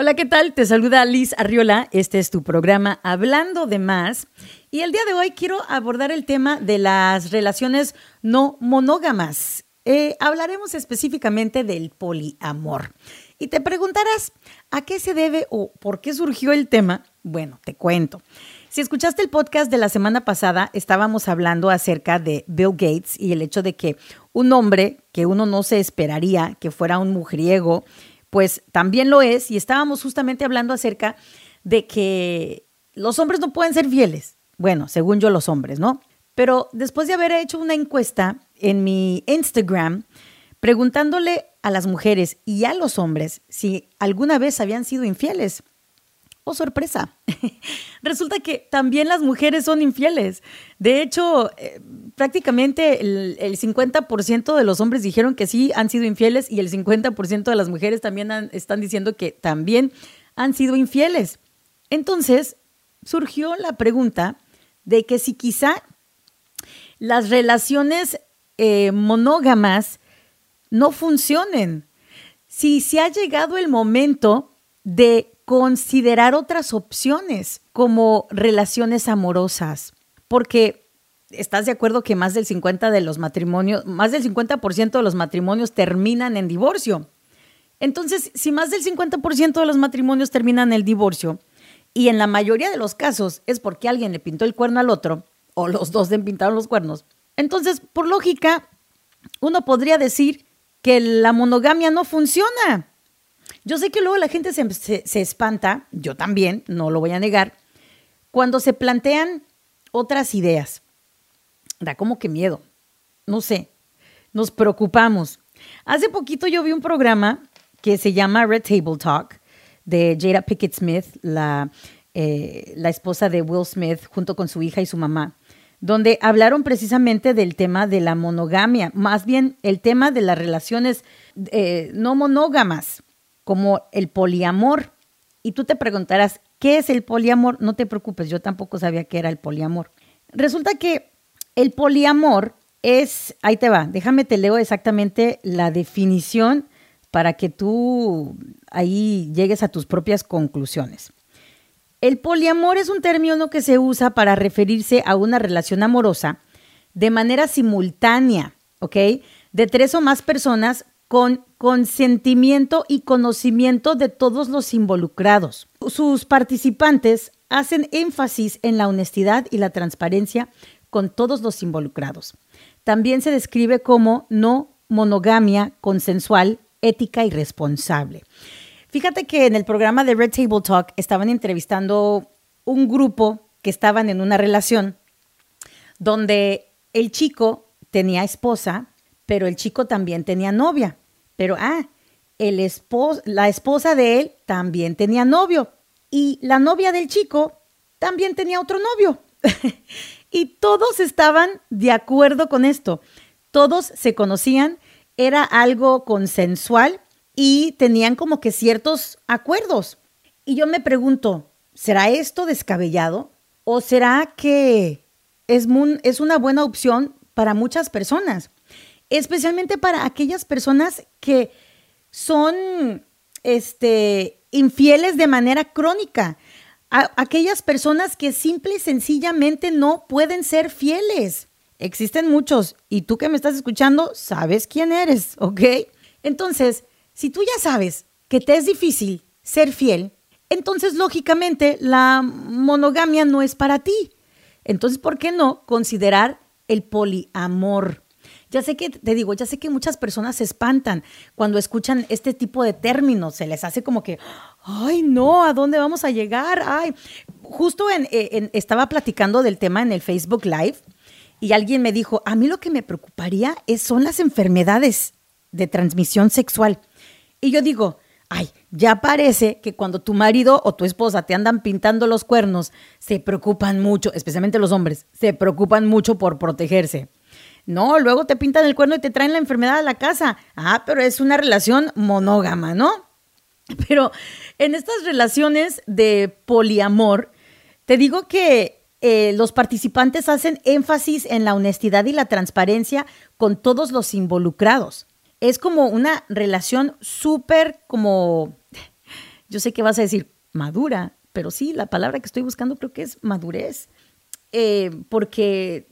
Hola, ¿qué tal? Te saluda Liz Arriola. Este es tu programa Hablando de Más. Y el día de hoy quiero abordar el tema de las relaciones no monógamas. Eh, hablaremos específicamente del poliamor. Y te preguntarás, ¿a qué se debe o por qué surgió el tema? Bueno, te cuento. Si escuchaste el podcast de la semana pasada, estábamos hablando acerca de Bill Gates y el hecho de que un hombre que uno no se esperaría que fuera un mujeriego, pues también lo es, y estábamos justamente hablando acerca de que los hombres no pueden ser fieles. Bueno, según yo los hombres, ¿no? Pero después de haber hecho una encuesta en mi Instagram, preguntándole a las mujeres y a los hombres si alguna vez habían sido infieles. Sorpresa. Resulta que también las mujeres son infieles. De hecho, eh, prácticamente el, 50% de los hombres dijeron que sí han sido infieles y el 50% de las mujeres también están diciendo que también han sido infieles. Entonces, surgió la pregunta de que si quizá las relaciones eh, monógamas no funcionen, si se ha llegado el momento de considerar otras opciones como relaciones amorosas, porque estás de acuerdo que más del 50 de los matrimonios, más del 50% de los matrimonios terminan en divorcio. Entonces, si más del 50% de los matrimonios terminan en el divorcio, y en la mayoría de los casos es porque alguien le pintó el cuerno al otro, o los dos le pintaron los cuernos, entonces, por lógica, uno podría decir que la monogamia no funciona. Yo sé que luego la gente se, espanta, yo también, no lo voy a negar, cuando se plantean otras ideas. Da como que miedo, no sé, nos preocupamos. Hace poquito yo vi un programa que se llama Red Table Talk de Jada Pickett Smith, la, eh, la esposa de Will Smith, junto con su hija y su mamá, donde hablaron precisamente del tema de la monogamia, más bien el tema de las relaciones eh, no monógamas como el poliamor. Y tú te preguntarás, ¿qué es el poliamor? No te preocupes, yo tampoco sabía qué era el poliamor. Resulta que el poliamor es, ahí te va, déjame te leo exactamente la definición para que tú ahí llegues a tus propias conclusiones. El poliamor es un término que se usa para referirse a una relación amorosa de manera simultánea, ¿ok? De tres o más personas con consentimiento y conocimiento de todos los involucrados. Sus participantes hacen énfasis en la honestidad y la transparencia con todos los involucrados. También se describe como no monogamia consensual, ética y responsable. Fíjate que en el programa de Red Table Talk estaban entrevistando un grupo que estaban en una relación donde el chico tenía esposa, pero el chico también tenía novia. Pero, ah, el la esposa de él también tenía novio. Y la novia del chico también tenía otro novio. y todos estaban de acuerdo con esto. Todos se conocían, era algo consensual y tenían como que ciertos acuerdos. Y yo me pregunto, ¿será esto descabellado? ¿O será que es, es una buena opción para muchas personas? Especialmente para aquellas personas que son este, infieles de manera crónica, aquellas personas que simple y sencillamente no pueden ser fieles. Existen muchos y tú que me estás escuchando sabes quién eres, ¿ok? Entonces, si tú ya sabes que te es difícil ser fiel, entonces lógicamente la monogamia no es para ti. Entonces, ¿por qué no considerar el poliamor? Ya sé que, te digo, ya sé que muchas personas se espantan cuando escuchan este tipo de términos, se les hace como que, ay, no, ¿a dónde vamos a llegar? Ay, justo en, estaba platicando del tema en el Facebook Live y alguien me dijo, a mí lo que me preocuparía es, son las enfermedades de transmisión sexual. Y yo digo, ay, ya parece que cuando tu marido o tu esposa te andan pintando los cuernos, se preocupan mucho, especialmente los hombres, se preocupan mucho por protegerse. No, luego te pintan el cuerno y te traen la enfermedad a la casa. Ah, pero es una relación monógama, ¿no? Pero en estas relaciones de poliamor, te digo que eh, los participantes hacen énfasis en la honestidad y la transparencia con todos los involucrados. Es como una relación súper como Yo sé que vas a decir madura, pero sí, la palabra que estoy buscando creo que es madurez, eh, porque,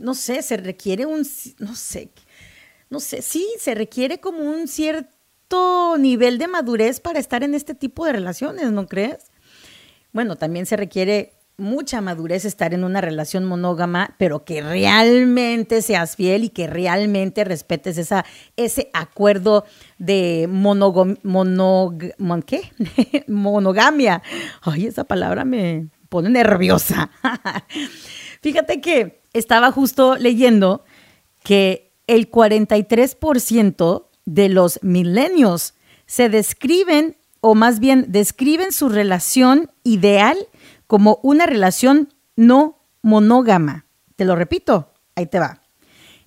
no sé, se requiere un, no sé, no sé, sí, se requiere como un cierto nivel de madurez para estar en este tipo de relaciones, ¿no crees? Bueno, también se requiere mucha madurez estar en una relación monógama, pero que realmente seas fiel y que realmente respetes esa, ese acuerdo de monogam, ¿qué? monogamia. Ay, esa palabra me pone nerviosa. Fíjate que estaba justo leyendo que el 43% de los milenios se describen, o más bien describen su relación ideal como una relación no monógama. Te lo repito, ahí te va.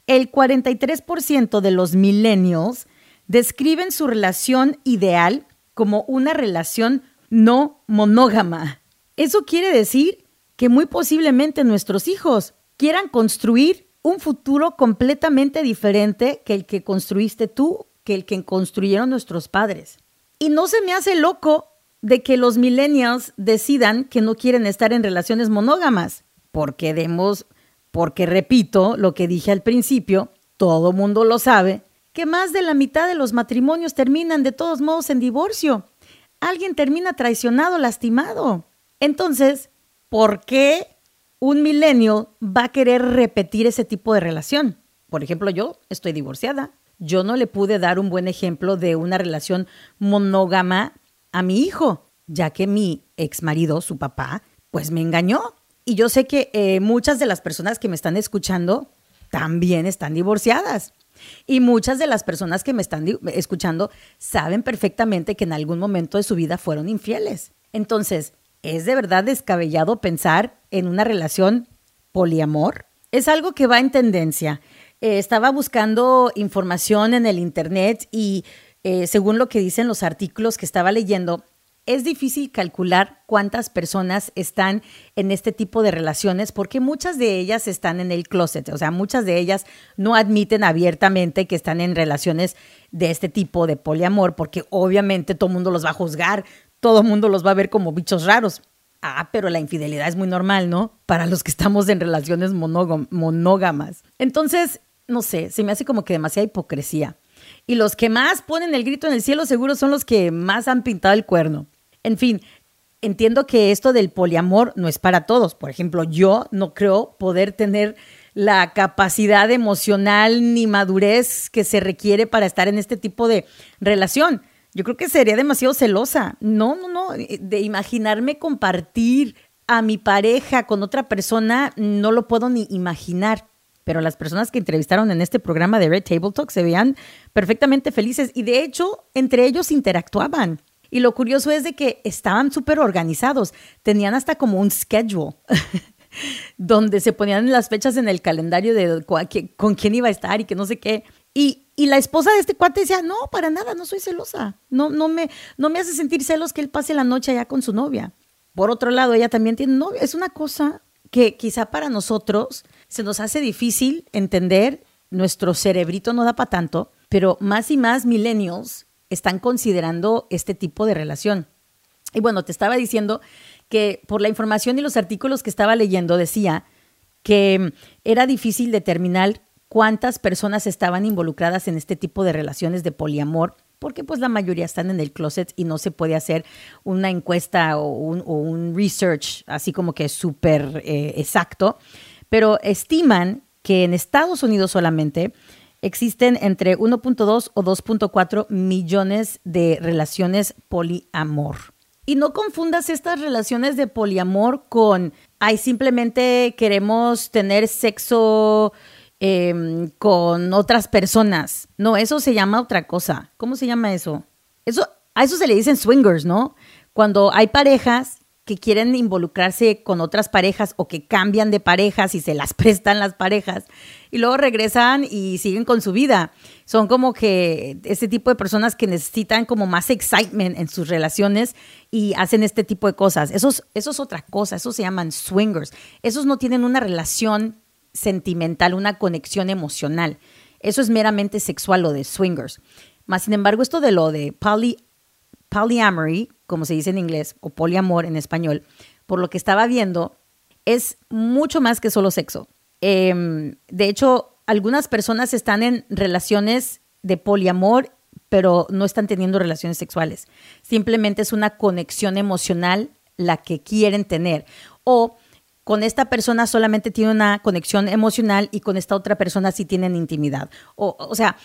El 43% de los millennials describen su relación ideal como una relación no monógama. Eso quiere decir que muy posiblemente nuestros hijos quieran construir un futuro completamente diferente que el que construiste tú, que el que construyeron nuestros padres. Y no se me hace loco de que los millennials decidan que no quieren estar en relaciones monógamas, porque demos, porque repito lo que dije al principio, todo mundo lo sabe, que más de la mitad de los matrimonios terminan de todos modos en divorcio. Alguien termina traicionado, lastimado. Entonces, ¿por qué un milenio va a querer repetir ese tipo de relación? Por ejemplo, yo estoy divorciada. Yo no le pude dar un buen ejemplo de una relación monógama a mi hijo, ya que mi ex marido, su papá, pues me engañó. Y yo sé que eh, muchas de las personas que me están escuchando también están divorciadas. Y muchas de las personas que me están escuchando saben perfectamente que en algún momento de su vida fueron infieles. Entonces, ¿es de verdad descabellado pensar en una relación poliamor? Es algo que va en tendencia. Eh, estaba buscando información en el Internet y eh, según lo que dicen los artículos que estaba leyendo, es difícil calcular cuántas personas están en este tipo de relaciones porque muchas de ellas están en el closet, o sea, muchas de ellas no admiten abiertamente que están en relaciones de este tipo de poliamor porque obviamente todo el mundo los va a juzgar, todo el mundo los va a ver como bichos raros. Ah, pero la infidelidad es muy normal, ¿no? Para los que estamos en relaciones monógamas. Entonces, no sé, se me hace como que demasiada hipocresía. Y los que más ponen el grito en el cielo seguro son los que más han pintado el cuerno. En fin, entiendo que esto del poliamor no es para todos. Por ejemplo, yo no creo poder tener la capacidad emocional ni madurez que se requiere para estar en este tipo de relación. Yo creo que sería demasiado celosa. No, no, no. De imaginarme compartir a mi pareja con otra persona, no lo puedo ni imaginar pero las personas que entrevistaron en este programa de Red Table Talk se veían perfectamente felices y de hecho entre ellos interactuaban. Y lo curioso es de que estaban súper organizados, tenían hasta como un schedule donde se ponían las fechas en el calendario de con quién iba a estar y que no sé qué. Y, y, la esposa de este cuate decía, no, para nada, no soy celosa. No, no, me, no me hace sentir celos que él pase la noche allá con su novia. Por otro lado, ella también tiene novia. Es una cosa que quizá para nosotros se nos hace difícil entender, nuestro cerebrito no da para tanto, pero más y más millennials están considerando este tipo de relación. Y bueno, te estaba diciendo que por la información y los artículos que estaba leyendo decía que era difícil determinar cuántas personas estaban involucradas en este tipo de relaciones de poliamor, porque pues la mayoría están en el closet y no se puede hacer una encuesta o un, research así como que súper eh, exacto pero estiman que en Estados Unidos solamente existen entre 1.2 o 2.4 millones de relaciones poliamor. Y no confundas estas relaciones de poliamor con, ay, simplemente queremos tener sexo em, con otras personas. No, eso se llama otra cosa. ¿Cómo se llama eso? Eso, a eso se le dicen swingers, ¿no? Cuando hay parejas que quieren involucrarse con otras parejas o que cambian de parejas y se las prestan las parejas y luego regresan y siguen con su vida. Son como que ese tipo de personas que necesitan como más excitement en sus relaciones y hacen este tipo de cosas. Eso es, eso es otra cosa, eso se llaman swingers. Esos no tienen una relación sentimental, una conexión emocional. Eso es meramente sexual lo de swingers. Más sin embargo, esto de lo de poly, polyamory, como se dice en inglés, o poliamor en español, por lo que estaba viendo, es mucho más que solo sexo. Em, de hecho, algunas personas están en relaciones de poliamor, pero no están teniendo relaciones sexuales. Simplemente es una conexión emocional la que quieren tener. O con esta persona solamente tiene una conexión emocional y con esta otra persona sí tienen intimidad. O, sea,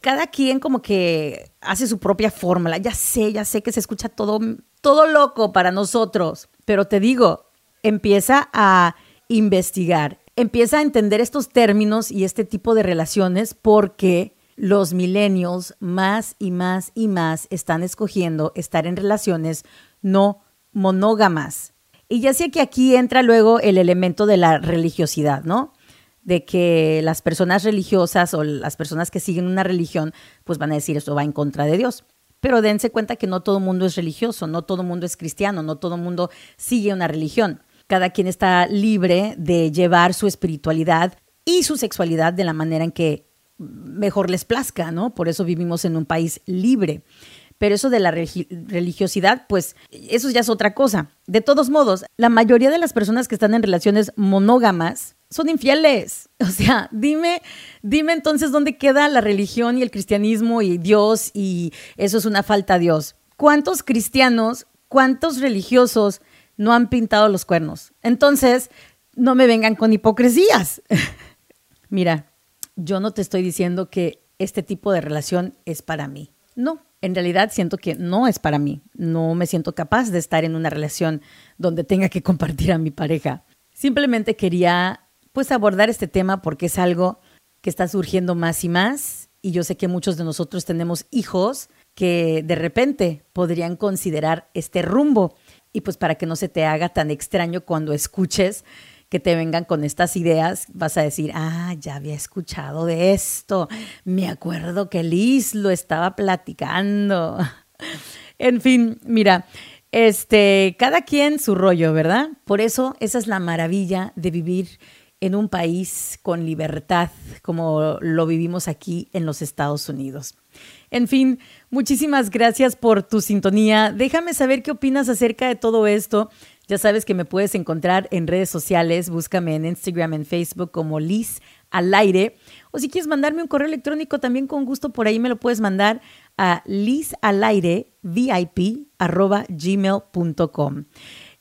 cada quien como que hace su propia fórmula. Ya sé, ya sé que se escucha todo, todo loco para nosotros, pero te digo, empieza a investigar, empieza a entender estos términos y este tipo de relaciones porque los millennials más y más y más están escogiendo estar en relaciones no monógamas. Y ya sé que aquí entra luego el elemento de la religiosidad, ¿no? De que las personas religiosas o las personas que siguen una religión, pues van a decir esto va en contra de Dios. Pero dense cuenta que no todo el mundo es religioso, no todo el mundo es cristiano, no todo el mundo sigue una religión. Cada quien está libre de llevar su espiritualidad y su sexualidad de la manera en que mejor les plazca, ¿no? Por eso vivimos en un país libre. Pero eso de la religiosidad, pues eso ya es otra cosa. De todos modos, la mayoría de las personas que están en relaciones monógamas son infieles. O sea, dime, dime entonces dónde queda la religión y el cristianismo y Dios y eso es una falta a Dios. ¿Cuántos cristianos, cuántos religiosos no han pintado los cuernos? Entonces, no me vengan con hipocresías. Mira, yo no te estoy diciendo que este tipo de relación es para mí. No, en realidad siento que no es para mí. No me siento capaz de estar en una relación donde tenga que compartir a mi pareja. Simplemente quería pues abordar este tema porque es algo que está surgiendo más y más y yo sé que muchos de nosotros tenemos hijos que de repente podrían considerar este rumbo y pues para que no se te haga tan extraño cuando escuches que te vengan con estas ideas, vas a decir, ah, ya había escuchado de esto, me acuerdo que Liz lo estaba platicando. en fin, mira, este, cada quien su rollo, ¿verdad? Por eso esa es la maravilla de vivir en un país con libertad como lo vivimos aquí en los Estados Unidos. En fin, muchísimas gracias por tu sintonía. Déjame saber qué opinas acerca de todo esto. Ya sabes que me puedes encontrar en redes sociales, búscame en Instagram, en Facebook como Liz al aire. O si quieres mandarme un correo electrónico, también con gusto por ahí me lo puedes mandar a lizalairevip.gmail.com.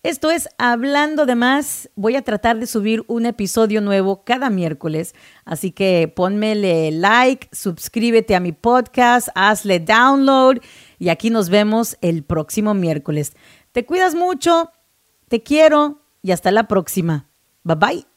Esto es Hablando de más. Voy a tratar de subir un episodio nuevo cada miércoles. Así que ponmele like, suscríbete a mi podcast, hazle download y aquí nos vemos el próximo miércoles. Te cuidas mucho te quiero y hasta la próxima. Bye bye.